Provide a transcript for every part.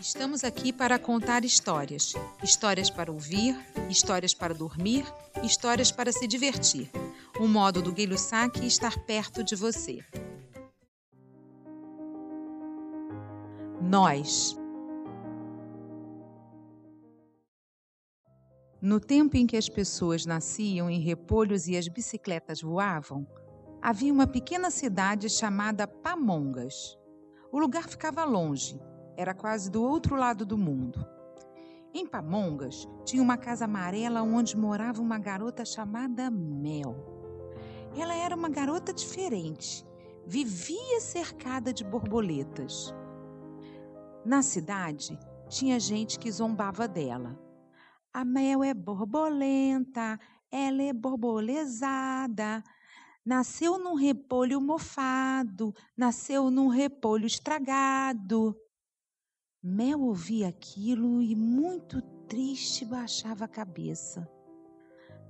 Estamos aqui para contar histórias. Histórias para ouvir, histórias para dormir, histórias para se divertir. Um modo do Guilho Saque estar perto de você. Nós. No tempo em que as pessoas nasciam em repolhos e as bicicletas voavam, havia uma pequena cidade chamada Pamongas. O lugar ficava longe, era quase do outro lado do mundo. Em Pamongas tinha uma casa amarela onde morava uma garota chamada Mel. Ela era uma garota diferente, vivia cercada de borboletas. Na cidade tinha gente que zombava dela a mel é borbolenta, ela é borbolezada. Nasceu num repolho mofado, nasceu num repolho estragado. Mel ouvia aquilo e, muito triste, baixava a cabeça.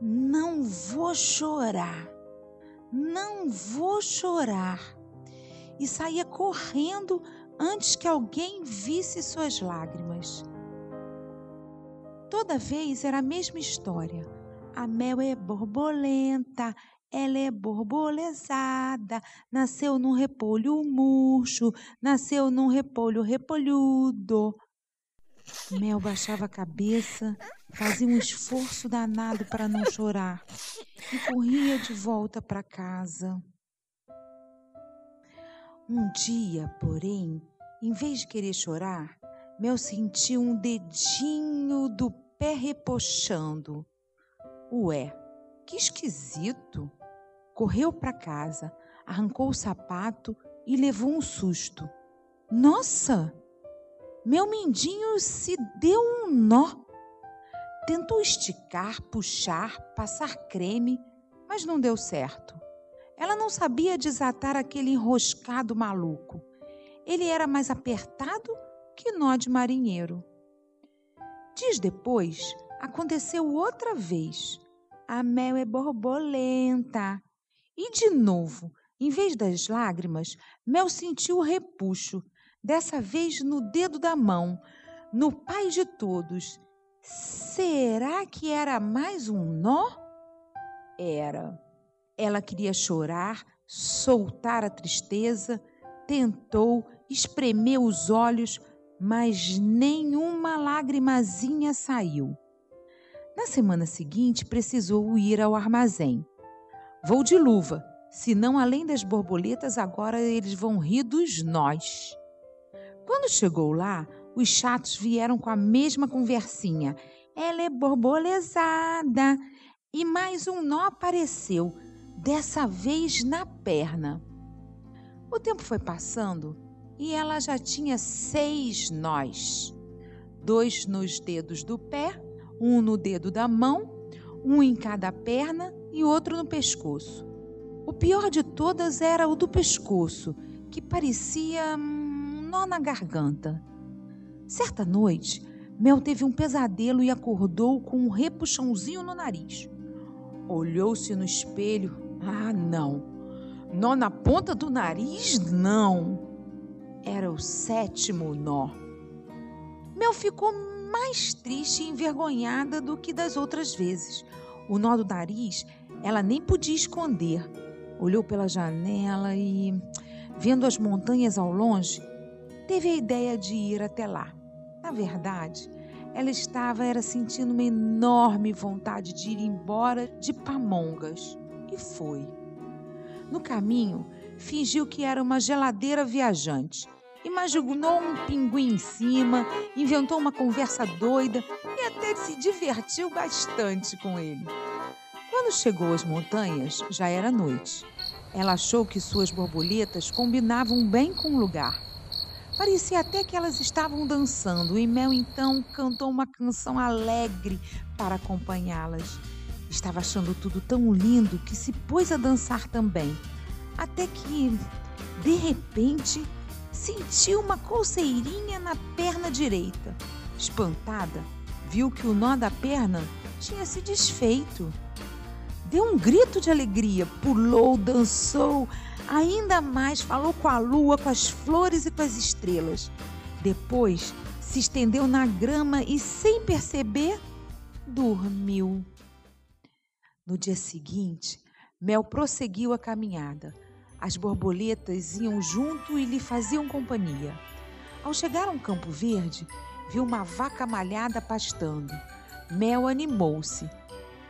Não vou chorar, não vou chorar. E saía correndo antes que alguém visse suas lágrimas. Toda vez era a mesma história. A mel é borbolenta, ela é borbolezada, nasceu num repolho murcho, nasceu num repolho repolhudo. Mel baixava a cabeça, fazia um esforço danado para não chorar e corria de volta para casa. Um dia, porém, em vez de querer chorar, Mel sentiu um dedinho do pé repochando. Ué, que esquisito! Correu para casa, arrancou o sapato e levou um susto. Nossa! Meu mindinho se deu um nó. Tentou esticar, puxar, passar creme, mas não deu certo. Ela não sabia desatar aquele enroscado maluco. Ele era mais apertado que nó de marinheiro. Dias depois, aconteceu outra vez. A mel é borbolenta. E de novo, em vez das lágrimas, Mel sentiu o repuxo, dessa vez no dedo da mão, no pai de todos. Será que era mais um nó? Era. Ela queria chorar, soltar a tristeza, tentou, espremeu os olhos, mas nenhuma lagrimazinha saiu. Na semana seguinte, precisou ir ao armazém. Vou de luva, senão, além das borboletas, agora eles vão rir dos nós. Quando chegou lá, os chatos vieram com a mesma conversinha. Ela é borbolezada. E mais um nó apareceu, dessa vez na perna. O tempo foi passando e ela já tinha seis nós: dois nos dedos do pé, um no dedo da mão, um em cada perna e outro no pescoço. O pior de todas era o do pescoço, que parecia um nó na garganta. Certa noite, Mel teve um pesadelo e acordou com um repuxãozinho no nariz. Olhou-se no espelho. Ah, não! Nó na ponta do nariz? Não! Era o sétimo nó. Mel ficou mais triste e envergonhada do que das outras vezes. O nó do nariz ela nem podia esconder. Olhou pela janela e, vendo as montanhas ao longe, teve a ideia de ir até lá. Na verdade, ela estava era sentindo uma enorme vontade de ir embora de Pamongas e foi. No caminho, fingiu que era uma geladeira viajante. Imaginou um pinguim em cima, inventou uma conversa doida e até se divertiu bastante com ele. Quando chegou às montanhas, já era noite. Ela achou que suas borboletas combinavam bem com o lugar. Parecia até que elas estavam dançando e Mel então cantou uma canção alegre para acompanhá-las. Estava achando tudo tão lindo que se pôs a dançar também até que, de repente, sentiu uma coceirinha na perna direita. Espantada, viu que o nó da perna tinha se desfeito. Deu um grito de alegria, pulou, dançou, ainda mais falou com a lua, com as flores e com as estrelas. Depois se estendeu na grama e, sem perceber, dormiu. No dia seguinte, Mel prosseguiu a caminhada. As borboletas iam junto e lhe faziam companhia. Ao chegar a um campo verde, viu uma vaca malhada pastando. Mel animou-se.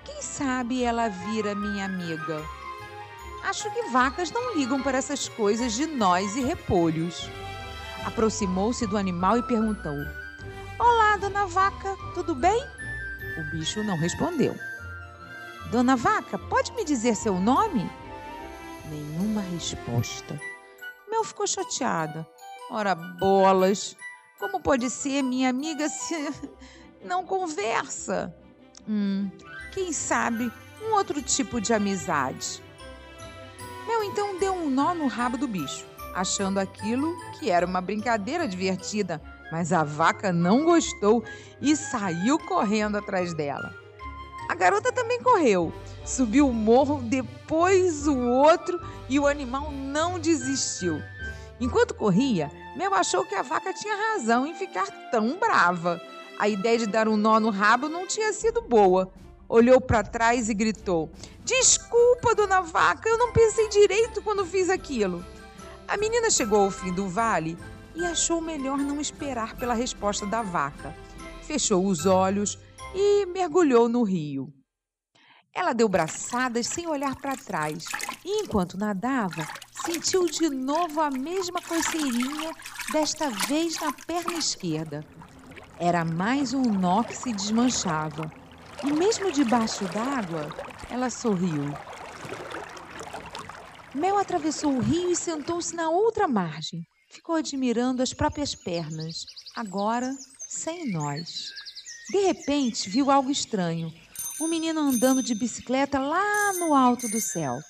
Quem sabe ela vira minha amiga? Acho que vacas não ligam para essas coisas de nós e repolhos. Aproximou-se do animal e perguntou: Olá, dona vaca, tudo bem? O bicho não respondeu. Dona Vaca, pode me dizer seu nome? Nenhuma resposta. Mel ficou chateada. Ora, bolas! Como pode ser minha amiga se não conversa? Hum, quem sabe um outro tipo de amizade. Mel então deu um nó no rabo do bicho, achando aquilo que era uma brincadeira divertida, mas a vaca não gostou e saiu correndo atrás dela. A garota também correu, subiu o morro, depois o outro e o animal não desistiu. Enquanto corria, Mel achou que a vaca tinha razão em ficar tão brava. A ideia de dar um nó no rabo não tinha sido boa. Olhou para trás e gritou: Desculpa, dona vaca, eu não pensei direito quando fiz aquilo. A menina chegou ao fim do vale e achou melhor não esperar pela resposta da vaca. Fechou os olhos e mergulhou no rio. Ela deu braçadas sem olhar para trás e, enquanto nadava, sentiu de novo a mesma coceirinha, desta vez na perna esquerda. Era mais um nó que se desmanchava. E mesmo debaixo d'água, ela sorriu. Mel atravessou o rio e sentou-se na outra margem. Ficou admirando as próprias pernas, agora sem nós. De repente, viu algo estranho. Um menino andando de bicicleta lá no alto do céu.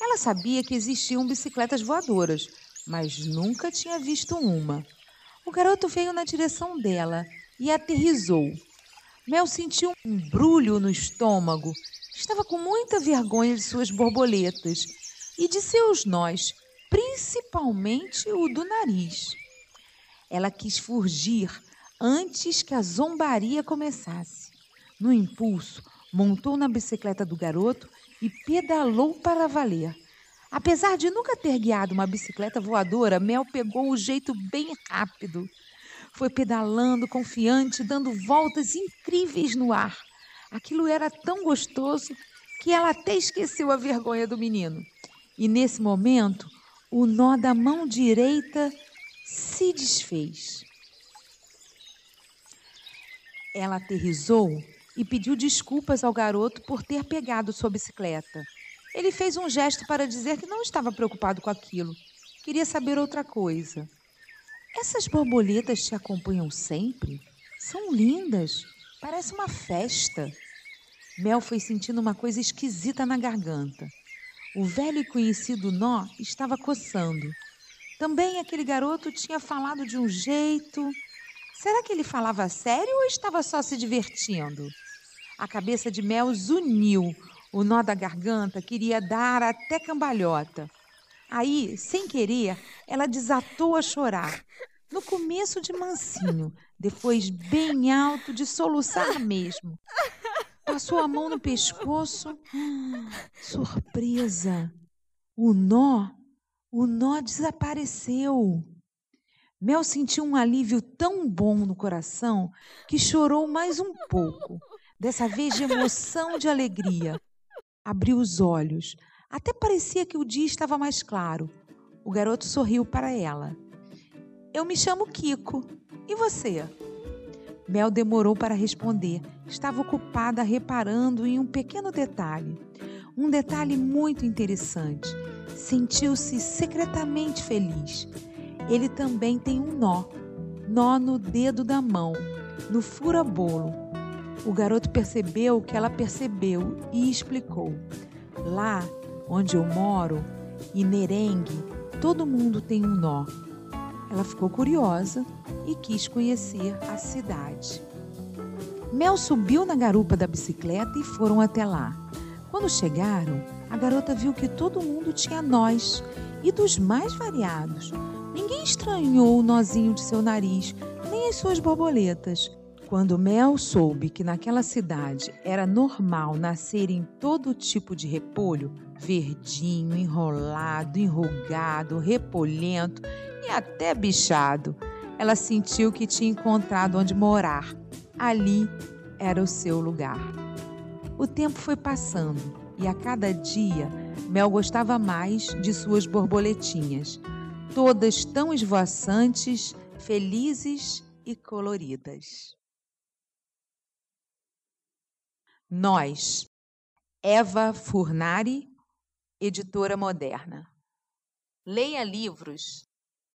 Ela sabia que existiam bicicletas voadoras, mas nunca tinha visto uma. O garoto veio na direção dela e aterrizou. Mel sentiu um brulho no estômago. Estava com muita vergonha de suas borboletas e de seus nós, principalmente o do nariz. Ela quis fugir, antes que a zombaria começasse. No impulso, montou na bicicleta do garoto e pedalou para valer. Apesar de nunca ter guiado uma bicicleta voadora, Mel pegou o jeito bem rápido. Foi pedalando, confiante, dando voltas incríveis no ar. Aquilo era tão gostoso que ela até esqueceu a vergonha do menino. E nesse momento, o nó da mão direita se desfez. Ela aterrizou e pediu desculpas ao garoto por ter pegado sua bicicleta. Ele fez um gesto para dizer que não estava preocupado com aquilo. Queria saber outra coisa. Essas borboletas te acompanham sempre? São lindas. Parece uma festa. Mel foi sentindo uma coisa esquisita na garganta. O velho e conhecido nó estava coçando. Também aquele garoto tinha falado de um jeito. Será que ele falava sério ou estava só se divertindo? A cabeça de Mel zuniu. O nó da garganta queria dar até cambalhota. Aí, sem querer, ela desatou a chorar. No começo de mansinho, depois bem alto de soluçar mesmo. Passou a mão no pescoço. Surpresa! O nó, o nó desapareceu. Mel sentiu um alívio tão bom no coração que chorou mais um pouco, dessa vez de emoção de alegria. Abriu os olhos. Até parecia que o dia estava mais claro. O garoto sorriu para ela. Eu me chamo Kiko. E você? Mel demorou para responder. Estava ocupada reparando em um pequeno detalhe. Um detalhe muito interessante. Sentiu-se secretamente feliz ele também tem um nó, nó no dedo da mão, no fura-bolo. O garoto percebeu o que ela percebeu e explicou. Lá onde eu moro, em Merengue, todo mundo tem um nó. Ela ficou curiosa e quis conhecer a cidade. Mel subiu na garupa da bicicleta e foram até lá. Quando chegaram, a garota viu que todo mundo tinha nós e dos mais variados Ninguém estranhou o nozinho de seu nariz, nem as suas borboletas. Quando Mel soube que naquela cidade era normal nascerem todo tipo de repolho, verdinho, enrolado, enrugado, repolhento e até bichado, ela sentiu que tinha encontrado onde morar. Ali era o seu lugar. O tempo foi passando e a cada dia Mel gostava mais de suas borboletinhas, todas tão esvoaçantes, felizes e coloridas. Nós, Eva Furnari, editora moderna. Leia livros